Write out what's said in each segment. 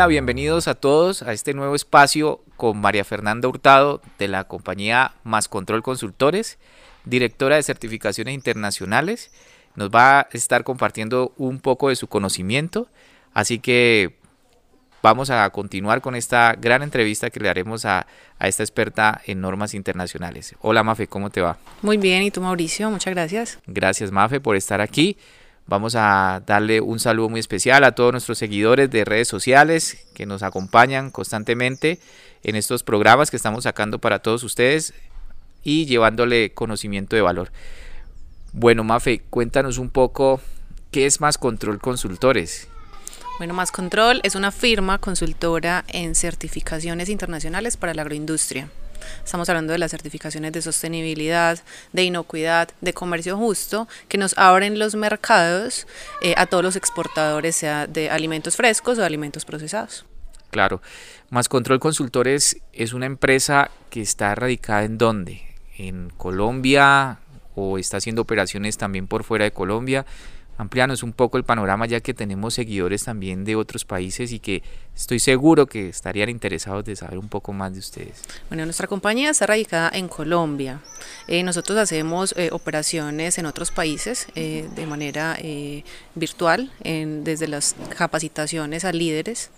Hola, bienvenidos a todos a este nuevo espacio con María Fernanda Hurtado de la compañía Más Control Consultores, directora de certificaciones internacionales. Nos va a estar compartiendo un poco de su conocimiento, así que vamos a continuar con esta gran entrevista que le haremos a, a, esta experta en normas internacionales. Hola Mafe, ¿cómo te va? Muy bien, ¿y tú Mauricio? Muchas gracias. Gracias Mafe por estar aquí. Vamos a darle un saludo muy especial a todos nuestros seguidores de redes sociales que nos acompañan constantemente en estos programas que estamos sacando para todos ustedes y llevándole conocimiento de valor. Bueno, Mafe, cuéntanos un poco qué es Más Control Consultores. Bueno, Más Control es una firma consultora en certificaciones internacionales para la agroindustria. Estamos hablando de las certificaciones de sostenibilidad, de inocuidad, de comercio justo, que nos abren los mercados eh, a todos los exportadores, sea de alimentos frescos o de alimentos procesados. Claro. Más Control Consultores es una empresa que está radicada en dónde? En Colombia o está haciendo operaciones también por fuera de Colombia amplianos un poco el panorama ya que tenemos seguidores también de otros países y que estoy seguro que estarían interesados de saber un poco más de ustedes. Bueno, nuestra compañía está radicada en Colombia. Eh, nosotros hacemos eh, operaciones en otros países eh, de manera eh, virtual, en, desde las capacitaciones a líderes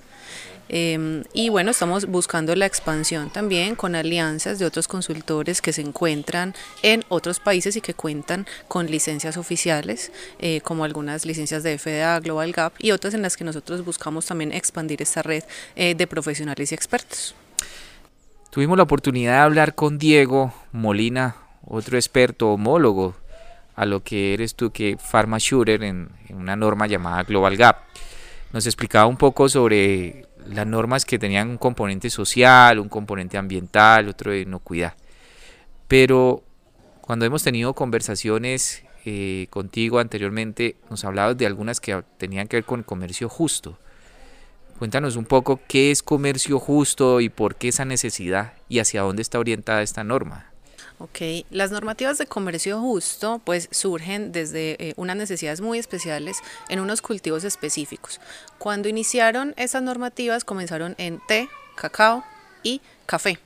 eh, y bueno, estamos buscando la expansión también con alianzas de otros consultores que se encuentran en otros países y que cuentan con licencias oficiales, eh, como algunas licencias de FDA, Global Gap y otras en las que nosotros buscamos también expandir esta red eh, de profesionales y expertos. Tuvimos la oportunidad de hablar con Diego Molina, otro experto homólogo a lo que eres tú que Pharma Shooter en, en una norma llamada Global Gap. Nos explicaba un poco sobre las normas que tenían un componente social, un componente ambiental, otro de inocuidad. Pero cuando hemos tenido conversaciones eh, contigo anteriormente, nos hablabas de algunas que tenían que ver con comercio justo. Cuéntanos un poco qué es comercio justo y por qué esa necesidad y hacia dónde está orientada esta norma. Ok, las normativas de comercio justo pues surgen desde eh, unas necesidades muy especiales en unos cultivos específicos. Cuando iniciaron esas normativas comenzaron en té, cacao y café.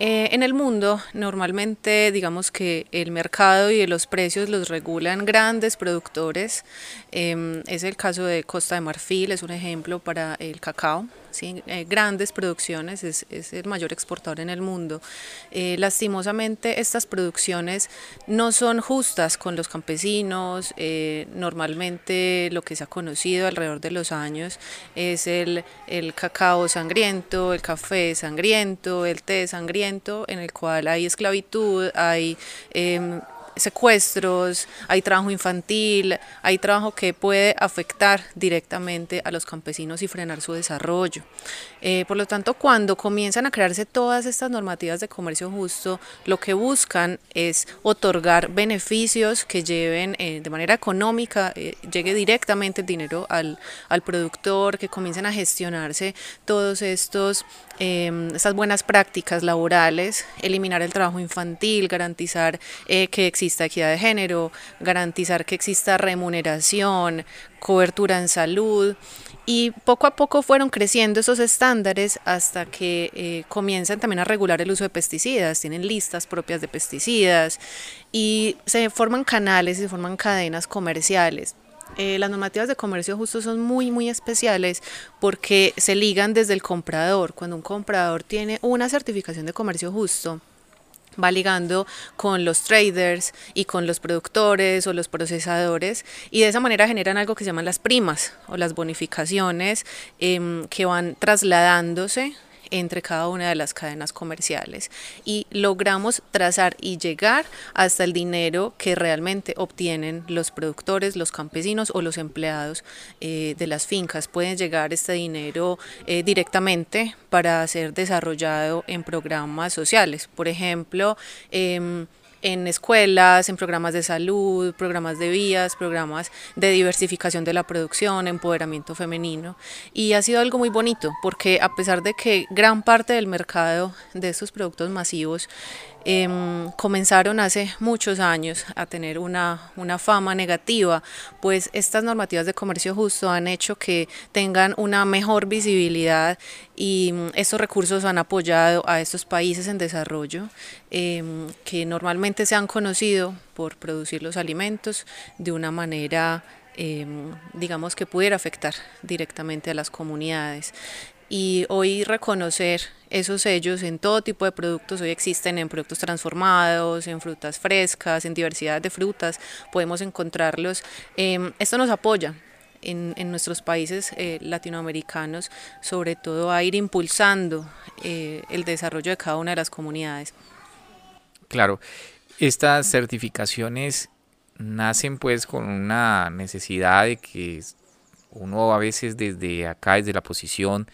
Eh, en el mundo, normalmente, digamos que el mercado y los precios los regulan grandes productores. Eh, es el caso de Costa de Marfil, es un ejemplo para el cacao. Eh, grandes producciones, es, es, el mayor exportador en el mundo. Eh, lastimosamente, estas producciones no son justas con los campesinos. Eh, normalmente, lo que se ha conocido alrededor de los años es el, el cacao sangriento, el café sangriento, el té sangriento, en el cual hay esclavitud, hay eh, secuestros, hay trabajo infantil, hay trabajo que puede afectar directamente a los campesinos y frenar su desarrollo. Eh, por lo tanto, cuando comienzan a crearse todas estas normativas de comercio justo, lo que buscan es otorgar beneficios que lleven eh, de manera económica, eh, llegue directamente el dinero al, al, productor, que comiencen a gestionarse todos estos eh, estas buenas prácticas laborales, eliminar el trabajo infantil, garantizar eh, que exista equidad de género, garantizar que exista remuneración, cobertura en salud y poco a poco fueron creciendo esos estándares hasta que eh, comienzan también a regular el uso de pesticidas, tienen listas propias de pesticidas y se forman canales, se forman cadenas comerciales. Eh, las normativas de comercio justo son muy, muy especiales porque se ligan desde el comprador. Cuando un comprador tiene una certificación de comercio justo, va ligando con los traders y con los productores o los procesadores y de esa manera generan algo que se llaman las primas o las bonificaciones eh, que van trasladándose entre cada una de las cadenas comerciales y logramos trazar y llegar hasta el dinero que realmente obtienen los productores, los campesinos o los empleados eh, de las fincas. Pueden llegar este dinero eh, directamente para ser desarrollado en programas sociales. Por ejemplo, eh, en escuelas, en programas de salud, programas de vías, programas de diversificación de la producción, empoderamiento femenino. Y ha sido algo muy bonito porque a pesar de que gran parte del mercado de estos productos masivos em, comenzaron hace muchos años a tener una, una fama negativa, pues estas normativas de comercio justo han hecho que tengan una mejor visibilidad y mm, estos recursos han apoyado a estos países en desarrollo em, que normalmente se han conocido por producir los alimentos de una manera em, digamos que pudiera afectar directamente a las comunidades y hoy reconocer esos sellos en todo tipo de productos, hoy existen en productos transformados, en frutas frescas, en diversidad de frutas, podemos encontrarlos. Em, esto nos apoya en, en nuestros países eh, latinoamericanos, sobre todo a ir impulsando eh, el desarrollo de cada una de las comunidades. Claro, estas certificaciones nacen pues con una necesidad de que uno a veces desde acá, desde la posición,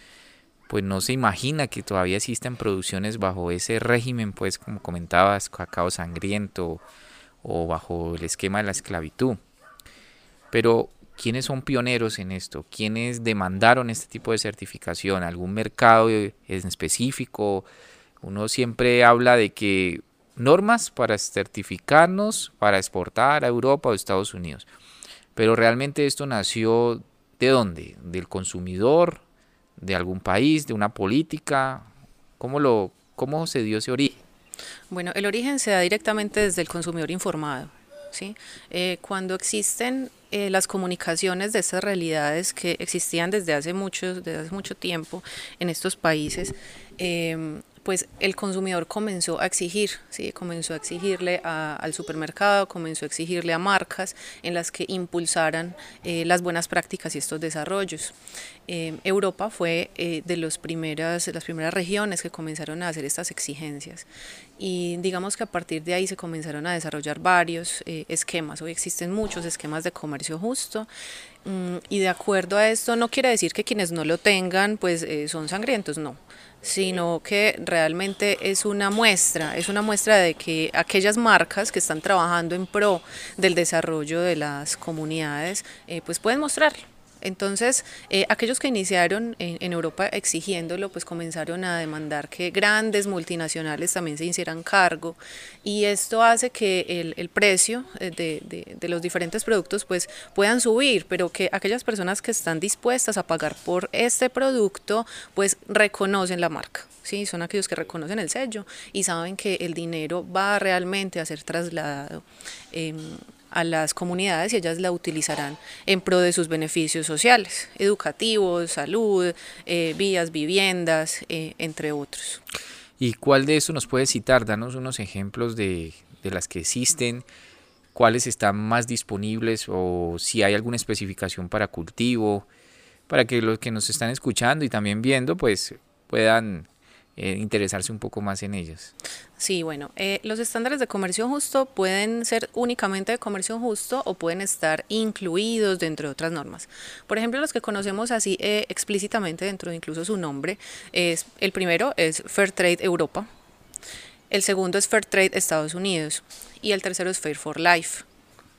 pues no se imagina que todavía existen producciones bajo ese régimen, pues como comentabas, cacao sangriento o bajo el esquema de la esclavitud. Pero, ¿quiénes son pioneros en esto? ¿Quiénes demandaron este tipo de certificación? ¿Algún mercado en específico? Uno siempre habla de que normas para certificarnos, para exportar a Europa o Estados Unidos. Pero realmente esto nació de dónde? Del consumidor, de algún país, de una política? ¿Cómo, lo, cómo se dio ese origen? Bueno, el origen se da directamente desde el consumidor informado. ¿sí? Eh, cuando existen eh, las comunicaciones de estas realidades que existían desde hace mucho, desde hace mucho tiempo en estos países, eh, pues el consumidor comenzó a exigir, ¿sí? comenzó a exigirle al supermercado, comenzó a exigirle a marcas en las que impulsaran eh, las buenas prácticas y estos desarrollos. Eh, Europa fue eh, de, los primeras, las primeras regiones que comenzaron a hacer estas exigencias y digamos que a partir de ahí se comenzaron a desarrollar varios esquemas. Hoy existen muchos esquemas de comercio justo mm, y de acuerdo a esto no quiere decir que quienes no lo tengan pues son sangrientos, no sino que realmente es una muestra, es una muestra de que aquellas marcas que están trabajando en pro del desarrollo de las comunidades, eh, pues pueden mostrarlo entonces, eh, aquellos que iniciaron en, Europa exigiéndolo, pues comenzaron a demandar que grandes multinacionales también se hicieran cargo y esto hace que el, precio eh, de, los diferentes productos pues puedan subir, pero que aquellas personas que están dispuestas a pagar por este producto pues reconocen la marca. Sí, son aquellos que reconocen el sello y saben que el dinero va realmente a ser trasladado eh, a las comunidades y ellas la utilizarán en pro de sus beneficios sociales, educativos, salud, eh, vías, viviendas, eh, entre otros. ¿Y cuál de eso nos puede citar? Danos unos ejemplos de, de las que existen, cuáles están más disponibles o si hay alguna especificación para cultivo, para que los que nos están escuchando y también viendo pues puedan eh, interesarse un poco más en ellas. Sí, bueno, eh, los estándares de comercio justo pueden ser únicamente de comercio justo o pueden estar incluidos dentro de otras normas. Por ejemplo, los que conocemos así eh, explícitamente dentro de incluso su nombre, es el primero es Fair Trade Europa, el segundo es Fair Trade Estados Unidos y el tercero es Fair for Life.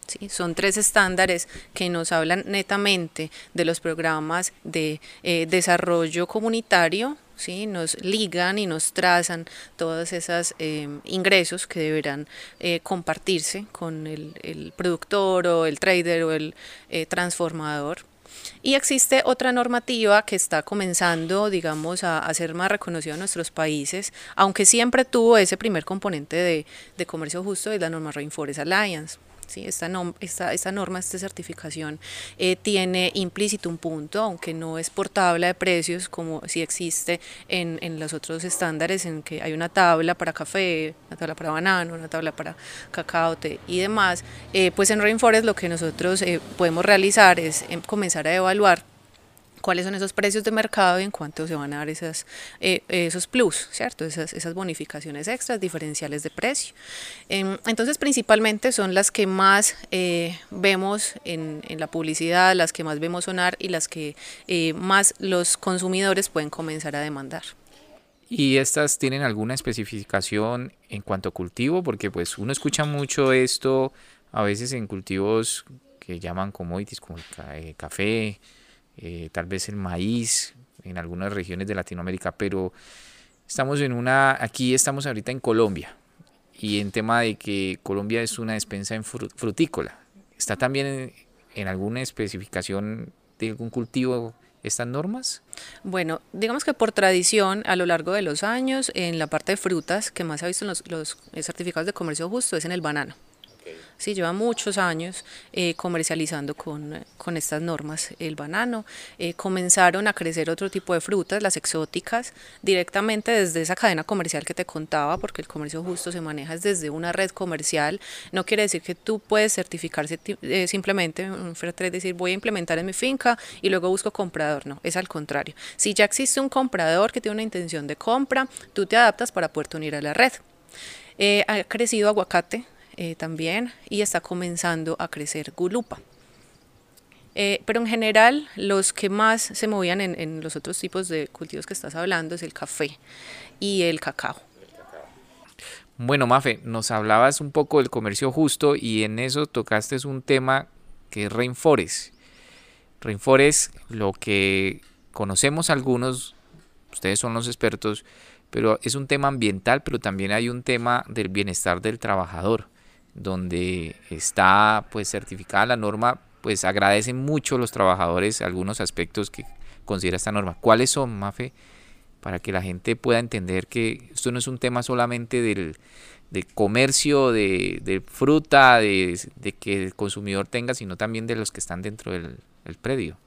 ¿sí? Son tres estándares que nos hablan netamente de los programas de desarrollo comunitario ¿sí? nos ligan y nos trazan todos esos em, ingresos que deberán eh, compartirse con el, productor o el trader o el eh, transformador. Y existe otra normativa que está comenzando, digamos, a, a, ser más reconocida en nuestros países, aunque siempre tuvo ese primer componente de, de comercio justo, es la norma Rainforest Alliance. ¿Sí? Esta, esta, esta, norma, esta certificación eh, tiene implícito un punto, aunque no es por tabla de precios como si existe en, en, los otros estándares, en que hay una tabla para café, una tabla para banano, una tabla para cacao, té y demás, eh, pues en Rainforest lo que nosotros eh, podemos realizar es em, comenzar a evaluar cuáles son esos precios de mercado y en cuánto se van a dar esas, eh, esos plus, ¿cierto? Esas, esas bonificaciones extras, diferenciales de precio. Em, entonces, principalmente son las que más eh, vemos en, en, la publicidad, las que más vemos sonar y las que eh, más los consumidores pueden comenzar a demandar. ¿Y estas tienen alguna especificación en cuanto a cultivo? Porque pues uno escucha mucho esto a veces en cultivos que llaman commodities como el café, eh, tal vez el maíz en algunas regiones de Latinoamérica, pero estamos en una, aquí estamos ahorita en Colombia y en tema de que Colombia es una despensa en frutícola. ¿Está también en, alguna especificación de algún cultivo estas normas? Bueno, digamos que por tradición, a lo largo de los años, en la parte de frutas que más se ha visto en los, los certificados de comercio justo es en el banano. Sí, lleva muchos años eh, comercializando con, con, estas normas el banano. Eh, comenzaron a crecer otro tipo de frutas, las exóticas, directamente desde esa cadena comercial que te contaba, porque el comercio justo se maneja desde una red comercial. No quiere decir que tú puedes certificarse eh, simplemente, un fair trade, decir voy a implementar en mi finca y luego busco comprador. No, es al contrario. Si ya existe un comprador que tiene una intención de compra, tú te adaptas para poder unir a la red. ha crecido aguacate eh, también y está comenzando a crecer gulupa. Eh, pero en general los que más se movían en, en, los otros tipos de cultivos que estás hablando es el café y el cacao. Bueno, Mafe, nos hablabas un poco del comercio justo y en eso tocaste un tema que es Rainforest. Rainforest, lo que conocemos algunos, ustedes son los expertos, pero es un tema ambiental, pero también hay un tema del bienestar del trabajador donde está pues certificada la norma, pues agradecen mucho los trabajadores algunos aspectos que considera esta norma. ¿Cuáles son, Mafe? Para que la gente pueda entender que esto no es un tema solamente del, comercio de, fruta, de, que el consumidor tenga, sino también de los que están dentro del, del predio.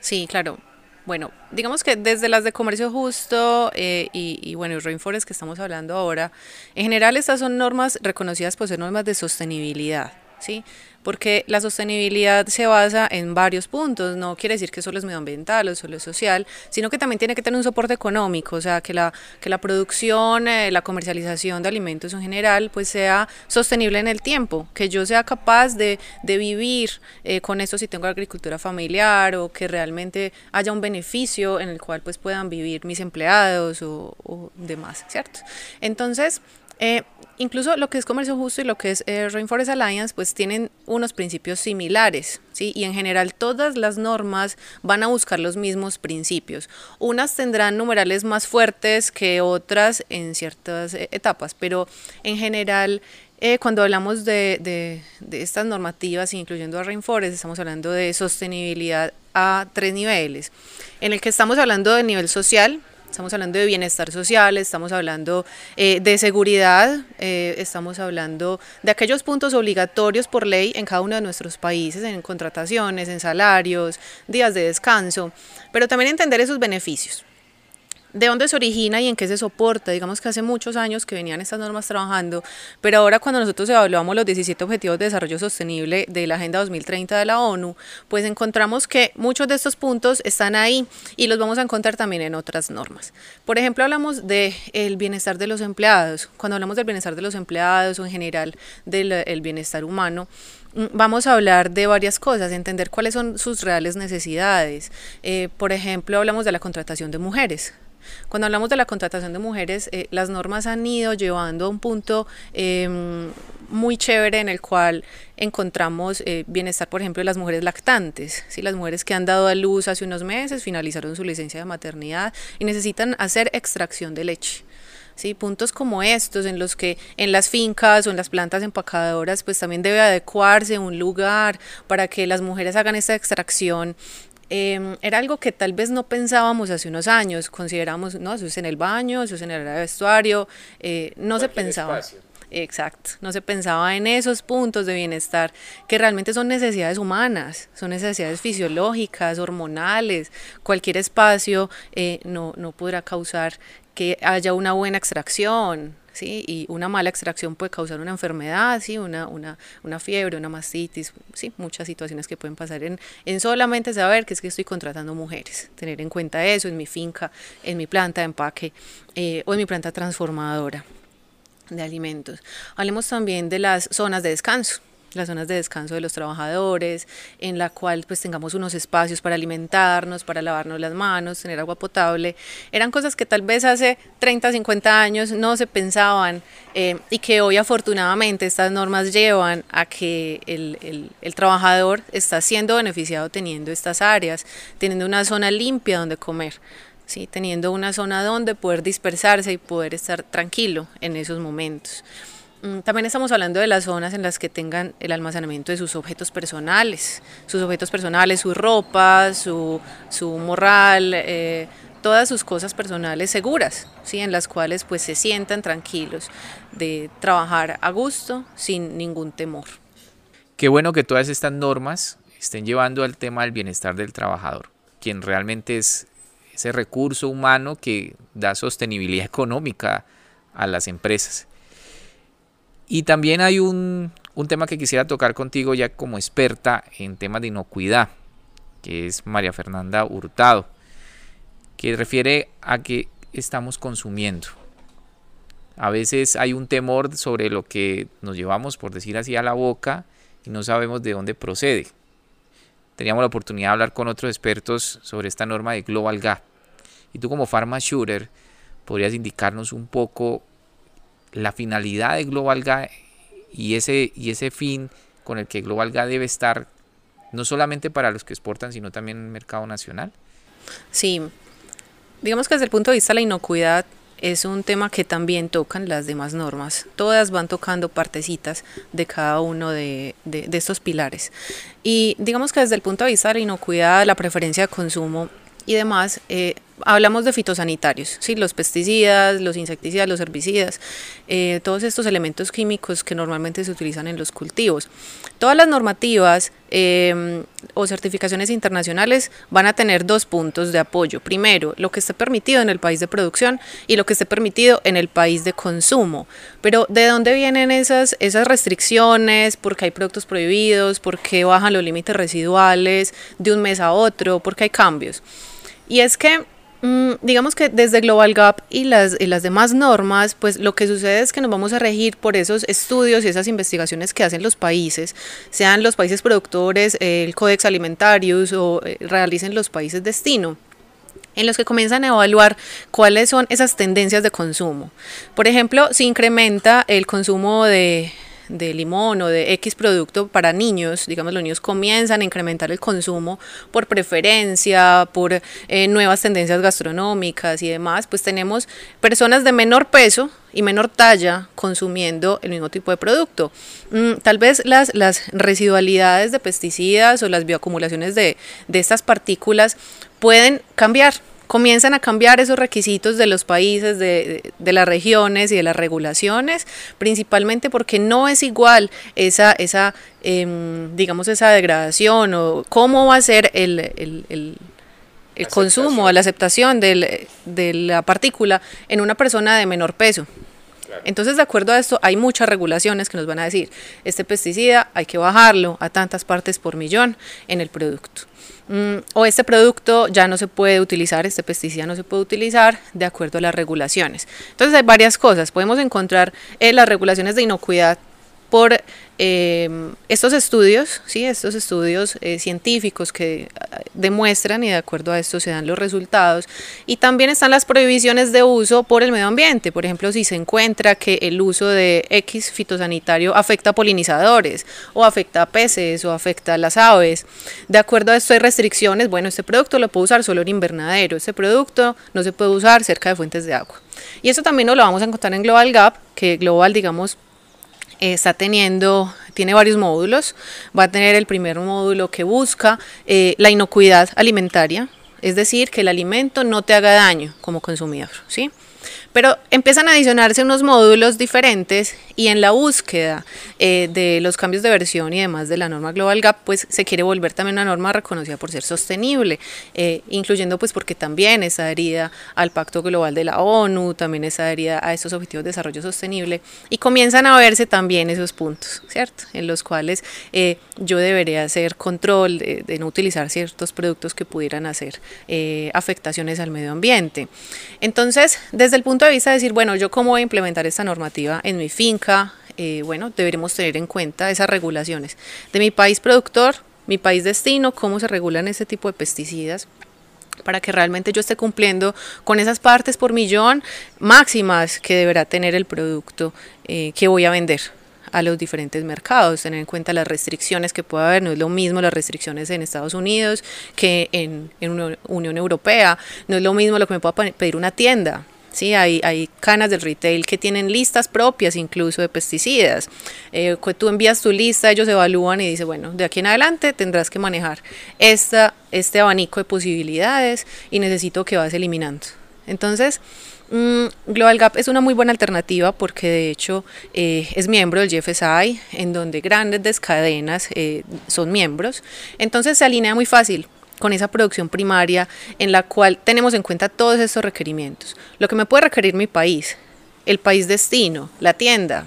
Sí, claro. Bueno, digamos que desde las de comercio justo eh, y, y, bueno, Rainforest que estamos hablando ahora, en general estas son normas reconocidas por ser normas de sostenibilidad, ¿sí? porque la sostenibilidad se basa en varios puntos, no quiere decir que solo es medioambiental o solo es social, sino que también tiene que tener un soporte económico, o sea, que la, que la producción, eh, la comercialización de alimentos en general, pues sea sostenible en el tiempo, que yo sea capaz de, de vivir eh, con esto si tengo agricultura familiar o que realmente haya un beneficio en el cual pues puedan vivir mis empleados o, o demás, ¿cierto? Entonces, eh, incluso lo que es comercio justo y lo que es eh, Rainforest Alliance, pues tienen unos principios similares, ¿sí? Y en general todas las normas van a buscar los mismos principios. Unas tendrán numerales más fuertes que otras en ciertas eh, etapas, pero en general cuando hablamos de, de, estas normativas, incluyendo a Rainforest, estamos hablando de sostenibilidad a tres niveles. En el que estamos hablando del nivel social, Estamos hablando de bienestar social, estamos hablando eh, de seguridad, eh, estamos hablando de aquellos puntos obligatorios por ley en cada uno de nuestros países, en contrataciones, en salarios, días de descanso, pero también entender esos beneficios de dónde se origina y en qué se soporta. Digamos que hace muchos años que venían estas normas trabajando, pero ahora cuando nosotros evaluamos los 17 Objetivos de Desarrollo Sostenible de la Agenda 2030 de la ONU, pues encontramos que muchos de estos puntos están ahí y los vamos a encontrar también en otras normas. Por ejemplo, hablamos del el bienestar de los empleados. Cuando hablamos del bienestar de los empleados o en general del bienestar humano, mm, vamos a hablar de varias cosas, entender cuáles son sus reales necesidades. Eh, por ejemplo, hablamos de la contratación de mujeres. Cuando hablamos de la contratación de mujeres, eh, las normas han ido llevando a un punto em, muy chévere en el cual encontramos eh, bienestar, por ejemplo, de las mujeres lactantes, ¿sí? las mujeres que han dado a luz hace unos meses, finalizaron su licencia de maternidad y necesitan hacer extracción de leche. ¿sí? puntos como estos en los que en las fincas o en las plantas empacadoras pues también debe adecuarse un lugar para que las mujeres hagan esta extracción Em, era algo que tal vez no pensábamos hace unos años, consideramos, no, eso es en el baño, eso es en el área de vestuario, eh, no se pensaba. Exacto, no se pensaba en esos puntos de bienestar que realmente son necesidades humanas, son necesidades fisiológicas, hormonales. Cualquier espacio eh, no, no podrá causar que haya una buena extracción, ¿sí? Y una mala extracción puede causar una enfermedad, ¿sí? Una, una, una fiebre, una mastitis, ¿sí? Muchas situaciones que pueden pasar en, en solamente saber que es que estoy contratando mujeres. Tener en cuenta eso en mi finca, en mi planta de empaque eh, o en mi planta transformadora de alimentos. Hablemos también de las zonas de descanso las zonas de descanso de los trabajadores, en la cual pues tengamos unos espacios para alimentarnos, para lavarnos las manos, tener agua potable. Eran cosas que tal vez hace 30, 50 años no se pensaban eh, y que hoy afortunadamente estas normas llevan a que el, el, el trabajador está siendo beneficiado teniendo estas áreas, teniendo una zona limpia donde comer. ¿sí? teniendo una zona donde poder dispersarse y poder estar tranquilo en esos momentos. Mm, también estamos hablando de las zonas en las que tengan el almacenamiento de sus objetos personales, sus objetos personales, su ropa, su, su morral, eh, todas sus cosas personales seguras, ¿sí? en las cuales pues se sientan tranquilos de trabajar a gusto sin ningún temor. Qué bueno que todas estas normas estén llevando al tema del bienestar del trabajador, quien realmente es ese recurso humano que da sostenibilidad económica a las empresas. Y también hay un, tema que quisiera tocar contigo ya como experta en temas de inocuidad, que es María Fernanda Hurtado, que refiere a que estamos consumiendo. A veces hay un temor sobre lo que nos llevamos, por decir así, a la boca y no sabemos de dónde procede. Teníamos la oportunidad de hablar con otros expertos sobre esta norma de Global Gap. Y tú como Pharma Shooter podrías indicarnos un poco la finalidad de Global GA y ese, y ese fin con el que Global GA debe estar, no solamente para los que exportan, sino también en el mercado nacional? Sí, digamos que desde el punto de vista de la inocuidad es un tema que también tocan las demás normas. Todas van tocando partecitas de cada uno de, de, de estos pilares. Y digamos que desde el punto de vista de la inocuidad, la preferencia de consumo y demás, eh, hablamos de fitosanitarios, ¿sí? los pesticidas, los insecticidas, los herbicidas, eh, todos estos elementos químicos que normalmente se utilizan en los cultivos. Todas las normativas em, o certificaciones internacionales van a tener dos puntos de apoyo. Primero, lo que esté permitido en el país de producción y lo que esté permitido en el país de consumo. Pero ¿de dónde vienen esas, esas restricciones? ¿Por qué hay productos prohibidos? ¿Por qué bajan los límites residuales de un mes a otro? ¿Por qué hay cambios? Y es que digamos que desde Global Gap y las, y las demás normas, pues lo que sucede es que nos vamos a regir por esos estudios y esas investigaciones que hacen los países, sean los países productores, el Codex Alimentarius o eh, realicen los países destino en los que comienzan a evaluar cuáles son esas tendencias de consumo. Por ejemplo, si incrementa el consumo de de limón o de X producto para niños, digamos los niños comienzan a incrementar el consumo por preferencia, por eh, nuevas tendencias gastronómicas y demás, pues tenemos personas de menor peso y menor talla consumiendo el mismo tipo de producto. Mm, tal vez las, las residualidades de pesticidas o las bioacumulaciones de, de estas partículas pueden cambiar comienzan a cambiar esos requisitos de los países, de, las regiones y de las regulaciones, principalmente porque no es igual esa, esa em, digamos, esa degradación o cómo va a ser el, el, consumo, la aceptación de la partícula en una persona de menor peso. Entonces, de acuerdo a esto, hay muchas regulaciones que nos van a decir, este pesticida hay que bajarlo a tantas partes por millón en el producto. Mm, o este producto ya no se puede utilizar, este pesticida no se puede utilizar de acuerdo a las regulaciones. Entonces hay varias cosas. Podemos encontrar eh, las regulaciones de inocuidad por eh, estos estudios, ¿sí? estos estudios eh, científicos que ah, demuestran y de acuerdo a esto se dan los resultados. Y también están las prohibiciones de uso por el medio ambiente. Por ejemplo, si se encuentra que el uso de X fitosanitario afecta a polinizadores o afecta a peces o afecta a las aves. De acuerdo a esto hay restricciones. Bueno, este producto lo puedo usar solo en invernadero. Este producto no se puede usar cerca de fuentes de agua. Y eso también lo vamos a encontrar en Global Gap, que Global, digamos, está teniendo, tiene varios módulos, va a tener el primer módulo que busca eh, la inocuidad alimentaria, es decir, que el alimento no te haga daño como consumidor, ¿sí? Pero empiezan a adicionarse unos módulos diferentes y en la búsqueda eh, de los cambios de versión y demás de la norma Global Gap, pues se quiere volver también una norma reconocida por ser sostenible, eh, incluyendo pues porque también está adherida al Pacto Global de la ONU, también está adherida a estos Objetivos de Desarrollo Sostenible y comienzan a verse también esos puntos, ¿cierto? En los cuales eh, yo debería hacer control de, no utilizar ciertos productos que pudieran hacer afectaciones al medio ambiente. Entonces, desde el punto de vista de decir, bueno, yo cómo voy a implementar esta normativa en mi finca, eh, bueno, deberemos tener en cuenta esas regulaciones. De mi país productor, mi país destino, cómo se regulan ese tipo de pesticidas para que realmente yo esté cumpliendo con esas partes por millón máximas que deberá tener el producto eh, que voy a vender a los diferentes mercados, tener en cuenta las restricciones que pueda haber, no es lo mismo las restricciones en Estados Unidos que en, en Unión Europea, no es lo mismo lo que me pueda pedir una tienda, Sí, hay, hay, canas del retail que tienen listas propias incluso de pesticidas. Eh, tú envías tu lista, ellos evalúan y dicen, bueno, de aquí en adelante tendrás que manejar esta, este abanico de posibilidades y necesito que vas eliminando. Entonces, mm, Global Gap es una muy buena alternativa porque de hecho eh, es miembro del GFSI, en donde grandes cadenas eh, son miembros. Entonces se alinea muy fácil con esa producción primaria en la cual tenemos en cuenta todos estos requerimientos. Lo que me puede requerir mi país, el país destino, la tienda,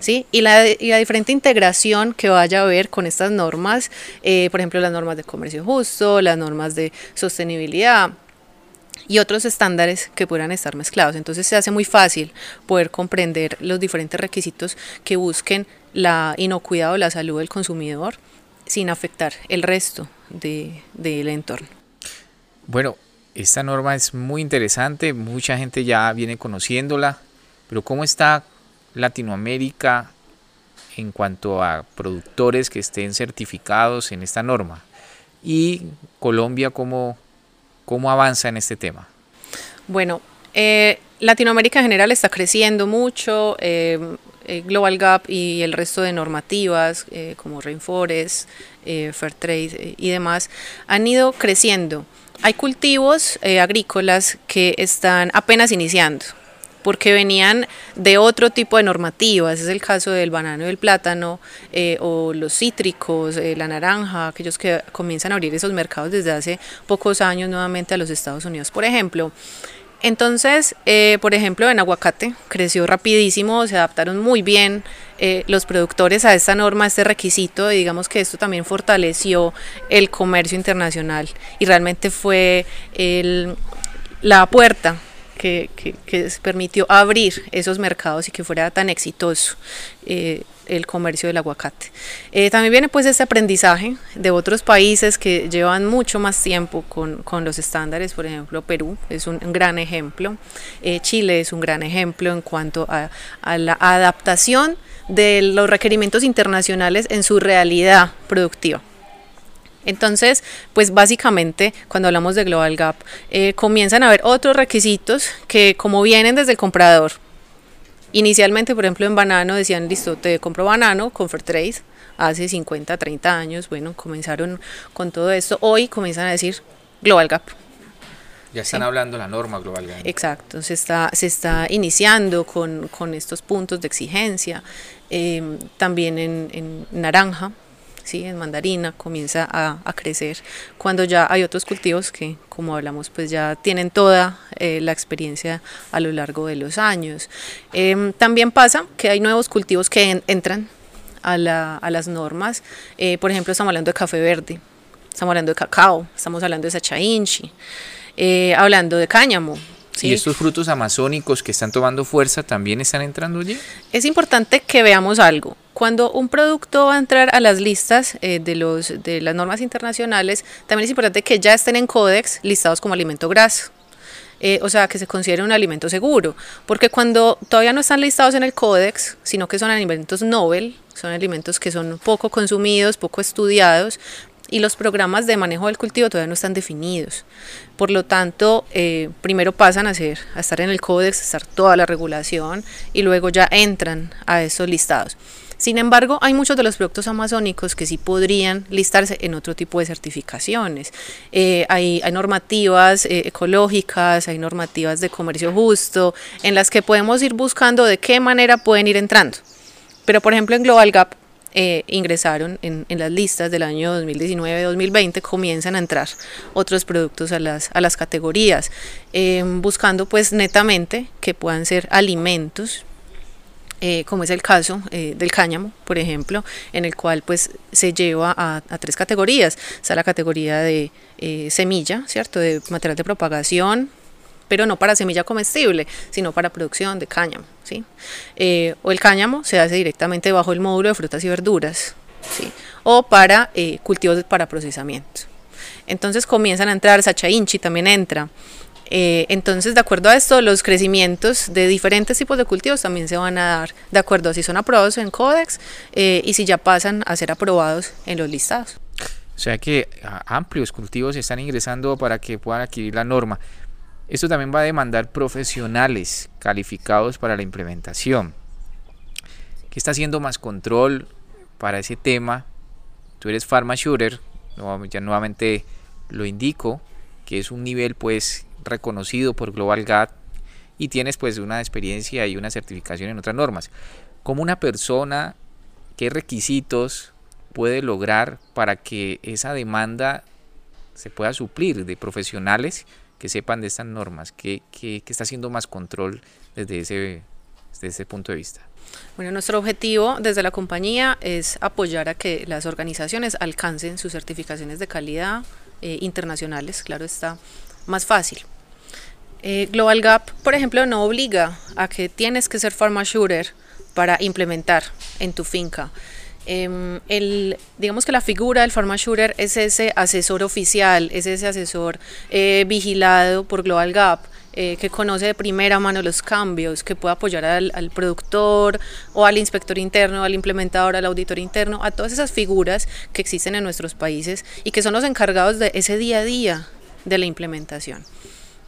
¿sí? Y la, y la diferente integración que vaya a haber con estas normas, eh, por ejemplo, las normas de comercio justo, las normas de sostenibilidad y otros estándares que puedan estar mezclados. Entonces se hace muy fácil poder comprender los diferentes requisitos que busquen la inocuidad o la salud del consumidor sin afectar el resto del de, entorno. Bueno, esta norma es muy interesante, mucha gente ya viene conociéndola, pero ¿cómo está Latinoamérica en cuanto a productores que estén certificados en esta norma? Y Colombia, ¿cómo, cómo avanza en este tema? Bueno, eh, Latinoamérica en general está creciendo mucho. Eh, eh, Global Gap y el resto de normativas eh, como Rainforest, eh, Fairtrade y demás han ido creciendo. Hay cultivos agrícolas que están apenas iniciando porque venían de otro tipo de normativas, es el caso del banano y el plátano, o los cítricos, la naranja, aquellos que comienzan a abrir esos mercados desde hace pocos años nuevamente a los Estados Unidos, por ejemplo. Entonces, eh, por ejemplo, en aguacate creció rapidísimo, se adaptaron muy bien eh, los productores a esta norma, a este requisito, y digamos que esto también fortaleció el comercio internacional. Y realmente fue la puerta que, que, permitió abrir esos mercados y que fuera tan exitoso. Eh, el comercio del aguacate. Eh, también viene pues este aprendizaje de otros países que llevan mucho más tiempo con, con los estándares, por ejemplo Perú es un, gran ejemplo, eh, Chile es un gran ejemplo en cuanto a, a, la adaptación de los requerimientos internacionales en su realidad productiva. Entonces, pues básicamente cuando hablamos de Global Gap, eh, comienzan a haber otros requisitos que como vienen desde el comprador, Inicialmente, por ejemplo, en banano decían, listo, te compro banano con Fairtrade hace 50, 30 años. Bueno, comenzaron con todo esto. Hoy comienzan a decir Global Gap. Ya están hablando la norma Global Gap. Exacto, se está, se está iniciando con, con estos puntos de exigencia. Eh, también en, en naranja, ¿sí? en mandarina comienza a, crecer cuando ya hay otros cultivos que como hablamos pues ya tienen toda eh, la experiencia a lo largo de los años em, también pasa que hay nuevos cultivos que entran a, la, a, las normas eh, por ejemplo estamos hablando de café verde estamos hablando de cacao estamos hablando de sachainchi eh, hablando de cáñamo ¿Y estos frutos amazónicos que están tomando fuerza también están entrando allí? Es importante que veamos algo. Cuando un producto va a entrar a las listas eh, de, los, de las normas internacionales, también es importante que ya estén en códex listados como alimento graso. Eh, o sea, que se considere un alimento seguro, porque cuando todavía no están listados en el códex, sino que son alimentos novel, son alimentos que son poco consumidos, poco estudiados, y los programas de manejo del cultivo todavía no están definidos. Por lo tanto, eh, primero pasan a, ser, a estar en el códex, a estar toda la regulación y luego ya entran a esos listados. Sin embargo, hay muchos de los productos amazónicos que sí podrían listarse en otro tipo de certificaciones. Eh, hay, normativas eh, ecológicas, hay normativas de comercio justo, en las que podemos ir buscando de qué manera pueden ir entrando. Pero, por ejemplo, en Global Gap eh, ingresaron en, las listas del año 2019-2020, comienzan a entrar otros productos a las, a las categorías, buscando pues netamente que puedan ser alimentos. Eh, como es el caso eh, del cáñamo, por ejemplo, en el cual pues se lleva a, tres categorías. Está la categoría de semilla, ¿cierto? De material de propagación, pero no para semilla comestible, sino para producción de cáñamo. ¿sí? Eh, o el cáñamo se hace directamente bajo el módulo de frutas y verduras, ¿sí? o para eh, cultivos para procesamiento. Entonces comienzan a entrar, Sacha Inchi también entra. Eh, entonces, de acuerdo a esto, los crecimientos de diferentes tipos de cultivos también se van a dar de acuerdo a si son aprobados en Codex y si ya pasan a ser aprobados en los listados. O sea que amplios cultivos están ingresando para que puedan adquirir la norma. Esto también va a demandar profesionales calificados para la implementación. ¿Qué está haciendo más control para ese tema? Tú eres Pharma Shooter, ya nuevamente lo indico, que es un nivel pues reconocido por Global GAT y tienes pues una experiencia y una certificación en otras normas. ¿Cómo una persona, qué requisitos puede lograr para que esa demanda se pueda suplir de profesionales que sepan de estas normas? ¿Qué, está haciendo más control desde ese, desde ese punto de vista? Bueno, nuestro objetivo desde la compañía es apoyar a que las organizaciones alcancen sus certificaciones de calidad eh, internacionales, claro está, más fácil. Eh, Global Gap, por ejemplo, no obliga a que tienes que ser shooter para implementar en tu finca. Em, el, digamos que la figura del shooter es ese asesor oficial, es ese asesor eh, vigilado por Global Gap. Eh, que conoce de primera mano los cambios, que puede apoyar al, al, productor o al inspector interno, al implementador, al auditor interno, a todas esas figuras que existen en nuestros países y que son los encargados de ese día a día de la implementación.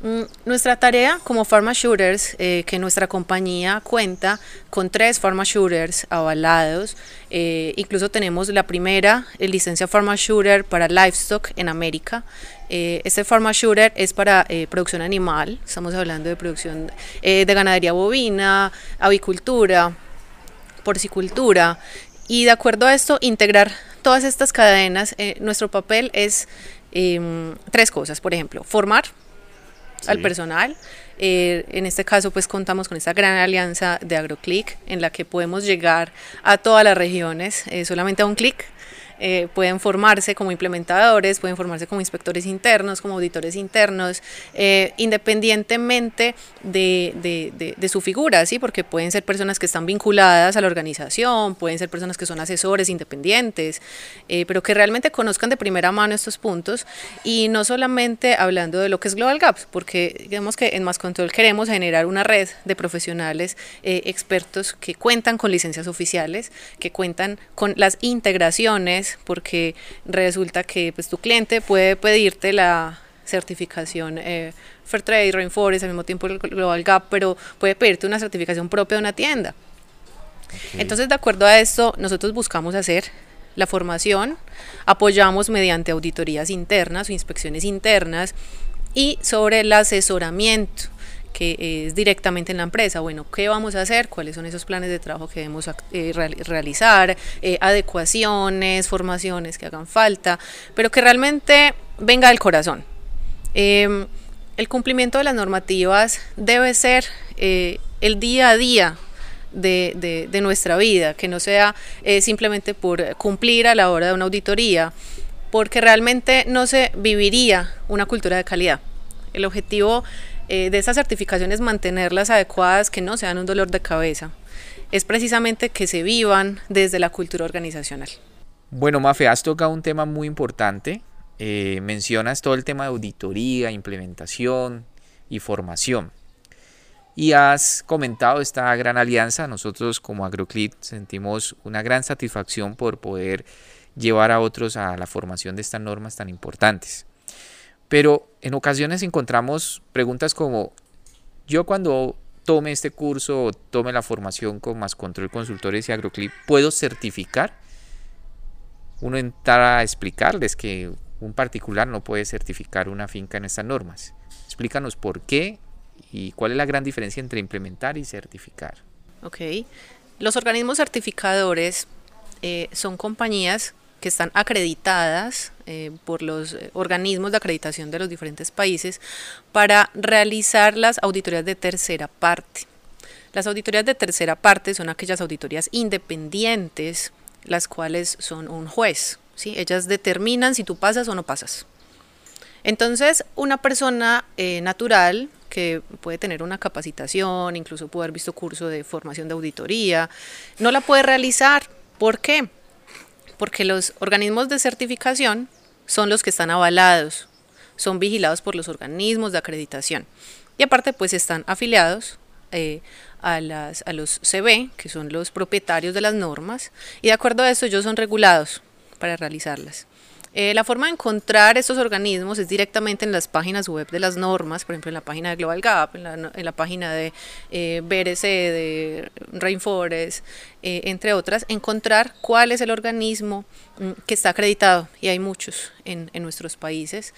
Mm, nuestra tarea como Pharma Shooters, eh, que nuestra compañía cuenta con tres Pharma Shooters avalados, eh, incluso tenemos la primera licencia Pharma Shooter para Livestock en América. Eh, este Pharma Shooter es para producción animal, estamos hablando de producción de ganadería bovina, avicultura, porcicultura, y de acuerdo a esto, integrar todas estas cadenas, nuestro papel es em, tres cosas, por ejemplo, formar, al personal. Eh, en este caso, pues contamos con esta gran alianza de AgroClick en la que podemos llegar a todas las regiones eh, solamente a un clic eh, pueden formarse como implementadores, pueden formarse como inspectores internos, como auditores internos, eh, independientemente de, su figura, ¿sí? porque pueden ser personas que están vinculadas a la organización, pueden ser personas que son asesores independientes, eh, pero que realmente conozcan de primera mano estos puntos y no solamente hablando de lo que es Global Gaps, porque digamos que en Más Control queremos generar una red de profesionales expertos que cuentan con licencias oficiales, que cuentan con las integraciones, porque resulta que pues, tu cliente puede pedirte la certificación eh, Fairtrade, Rainforest, al mismo tiempo el Global Gap, pero puede pedirte una certificación propia de una tienda. Entonces, de acuerdo a esto, nosotros buscamos hacer la formación, apoyamos mediante auditorías internas o inspecciones internas y sobre el asesoramiento que es directamente en la empresa. Bueno, ¿qué vamos a hacer? ¿Cuáles son esos planes de trabajo que debemos eh, realizar? Eh, adecuaciones, formaciones que hagan falta, pero que realmente venga del corazón. Em, el cumplimiento de las normativas debe ser eh, el día a día de, de, nuestra vida, que no sea simplemente por cumplir a la hora de una auditoría, porque realmente no se viviría una cultura de calidad. El objetivo eh, de esas certificaciones mantenerlas adecuadas, que no sean un dolor de cabeza, es precisamente que se vivan desde la cultura organizacional. Bueno, Mafe, has tocado un tema muy importante. Eh, mencionas todo el tema de auditoría, implementación y formación. Y has comentado esta gran alianza. Nosotros como AgroClip sentimos una gran satisfacción por poder llevar a otros a la formación de estas normas tan importantes. Pero en ocasiones encontramos preguntas como, yo cuando tome este curso o tome la formación con más control consultores y agroclip, ¿puedo certificar? Uno entra a explicarles que un particular no puede certificar una finca en estas normas. Explícanos por qué y cuál es la gran diferencia entre implementar y certificar. Ok. Los organismos certificadores eh, son compañías que están acreditadas eh, por los eh, organismos de acreditación de los diferentes países para realizar las auditorías de tercera parte. Las auditorías de tercera parte son aquellas auditorías independientes, las cuales son un juez. ¿sí? Ellas determinan si tú pasas o no pasas. Entonces, una persona eh, natural que puede tener una capacitación, incluso puede haber visto curso de formación de auditoría, no la puede realizar. ¿Por qué? Porque los organismos de certificación son los que están avalados, son vigilados por los organismos de acreditación. Y aparte, pues están afiliados eh, a, las, a los CB, que son los propietarios de las normas, y de acuerdo a eso ellos son regulados para realizarlas. Eh, la forma de encontrar estos organismos es directamente en las páginas web de las normas, por ejemplo en la página de Global Gap, en la, página de eh, BRC, de Rainforest, eh, entre otras, encontrar cuál es el organismo mm, que está acreditado, y hay muchos en, en nuestros países.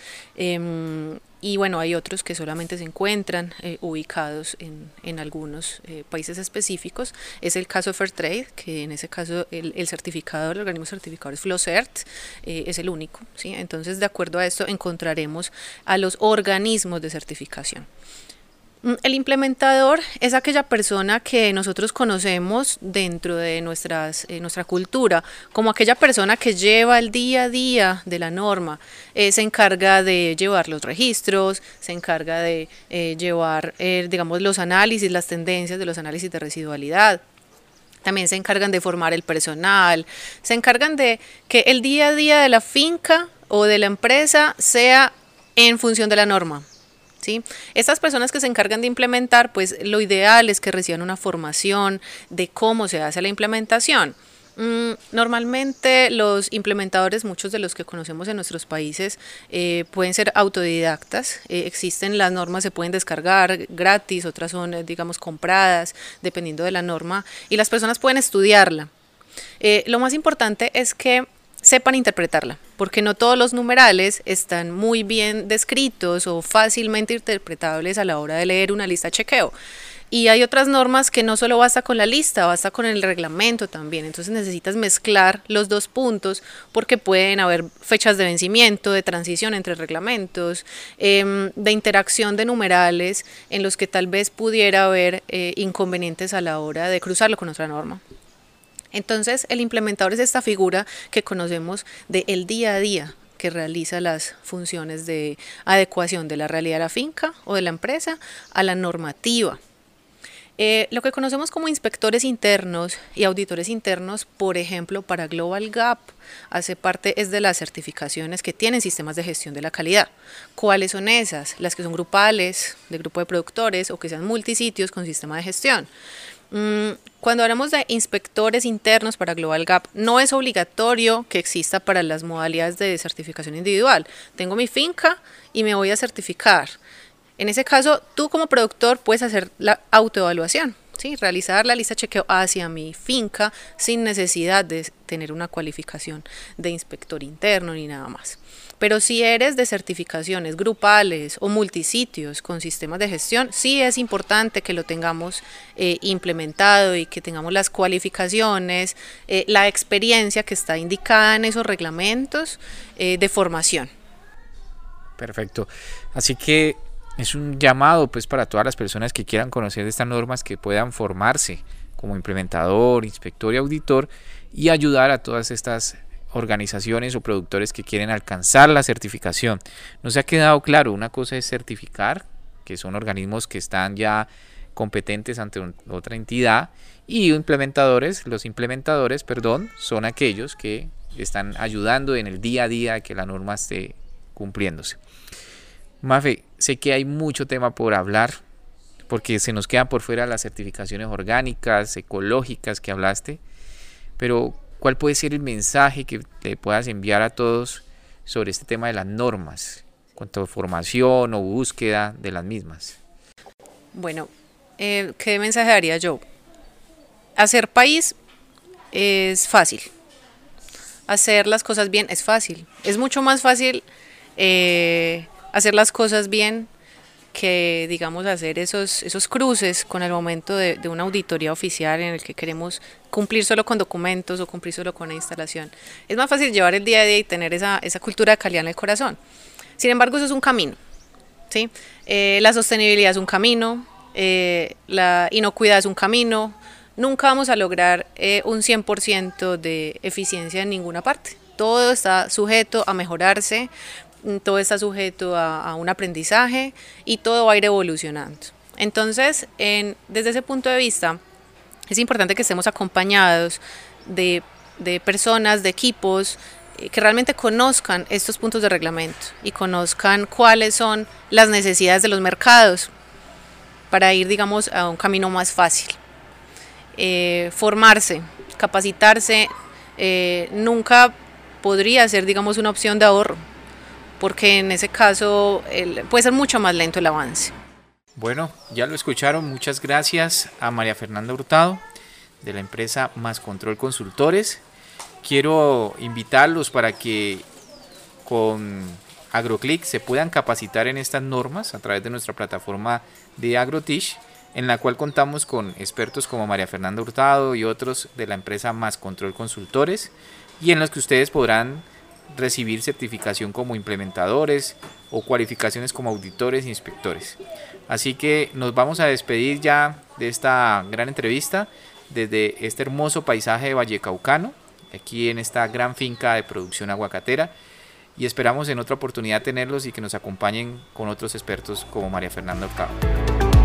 Y bueno, hay otros que solamente se encuentran eh, ubicados en, en algunos eh, países específicos. Es el caso de Fairtrade, que en ese caso el, el certificador, el organismo certificador es Flowcert, eh, es el único. ¿sí? Entonces, de acuerdo a esto, encontraremos a los organismos de certificación. Mm, el implementador es aquella persona que nosotros conocemos dentro de nuestras, eh, nuestra cultura, como aquella persona que lleva el día a día de la norma, eh, se encarga de llevar los registros, se encarga de eh, llevar, digamos, los análisis, las tendencias de los análisis de residualidad. También se encargan de formar el personal, se encargan de que el día a día de la finca o de la empresa sea en función de la norma, ¿sí? Estas personas que se encargan de implementar, pues lo ideal es que reciban una formación de cómo se hace la implementación. Mm, normalmente los implementadores, muchos de los que conocemos en nuestros países, eh, pueden ser autodidactas. Eh, existen las normas, se pueden descargar gratis, otras son, eh, digamos, compradas, dependiendo de la norma, y las personas pueden estudiarla. lo más importante es que sepan interpretarla, porque no todos los numerales están muy bien descritos o fácilmente interpretables a la hora de leer una lista chequeo. Y hay otras normas que no solo basta con la lista, basta con el reglamento también. Entonces necesitas mezclar los dos puntos porque pueden haber fechas de vencimiento, de transición entre reglamentos, em, de interacción de numerales en los que tal vez pudiera haber eh, inconvenientes a la hora de cruzarlo con otra norma. Entonces, el implementador es esta figura que conocemos del el día a día que realiza las funciones de adecuación de la realidad de la finca o de la empresa a la normativa. Eh, lo que conocemos como inspectores internos y auditores internos, por ejemplo, para Global Gap, hace parte es de las certificaciones que tienen sistemas de gestión de la calidad. ¿Cuáles son esas? Las que son grupales, de grupo de productores o que sean multisitios con sistema de gestión. Mm, cuando hablamos de inspectores internos para Global Gap, no es obligatorio que exista para las modalidades de certificación individual. Tengo mi finca y me voy a certificar. En ese caso, tú como productor puedes hacer la autoevaluación, ¿sí? realizar la lista chequeo hacia mi finca sin necesidad de tener una cualificación de inspector interno ni nada más. Pero si eres de certificaciones grupales o multisitios con sistemas de gestión, sí es importante que lo tengamos eh, implementado y que tengamos las cualificaciones, eh, la experiencia que está indicada en esos reglamentos eh, de formación. Perfecto. Así que es un llamado pues para todas las personas que quieran conocer estas normas que puedan formarse como implementador, inspector y auditor y ayudar a todas estas organizaciones o productores que quieren alcanzar la certificación. Nos ha quedado claro, una cosa es certificar, que son organismos que están ya competentes ante otra entidad, y implementadores, los implementadores, perdón, son aquellos que están ayudando en el día a día a que la norma esté cumpliéndose. Mafe, sé que hay mucho tema por hablar, porque se nos quedan por fuera las certificaciones orgánicas, ecológicas que hablaste, pero ¿Cuál puede ser el mensaje que le puedas enviar a todos sobre este tema de las normas, cuanto a formación o búsqueda de las mismas? Bueno, eh, ¿qué mensaje daría yo? Hacer país es fácil. Hacer las cosas bien es fácil. Es mucho más fácil eh, hacer las cosas bien que, digamos, hacer esos, esos cruces con el momento de, una auditoría oficial en el que queremos cumplir solo con documentos o cumplir solo con la instalación. Es más fácil llevar el día a día y tener esa, esa cultura de calidad en el corazón. Sin embargo, eso es un camino. ¿sí? Eh, la sostenibilidad es un camino, eh, la inocuidad es un camino. Nunca vamos a lograr eh, un 100% de eficiencia en ninguna parte. Todo está sujeto a mejorarse, todo está sujeto a, un aprendizaje y todo va a ir evolucionando. Entonces, desde ese punto de vista, es importante que estemos acompañados de, personas, de equipos eh, que realmente conozcan estos puntos de reglamento y conozcan cuáles son las necesidades de los mercados para ir, digamos, a un camino más fácil. Eh, formarse, capacitarse, eh, nunca podría ser, digamos, una opción de ahorro, porque en ese caso puede ser mucho más lento el avance. Bueno, ya lo escucharon, muchas gracias a María Fernanda Hurtado de la empresa Más Control Consultores. Quiero invitarlos para que con AgroClick se puedan capacitar en estas normas a través de nuestra plataforma de AgroTish, en la cual contamos con expertos como María Fernanda Hurtado y otros de la empresa Más Control Consultores, y en los que ustedes podrán recibir certificación como implementadores o cualificaciones como auditores e inspectores. Así que nos vamos a despedir ya de esta gran entrevista desde este hermoso paisaje de Vallecaucano, aquí en esta gran finca de producción aguacatera y esperamos en otra oportunidad tenerlos y que nos acompañen con otros expertos como María Fernanda Octavo.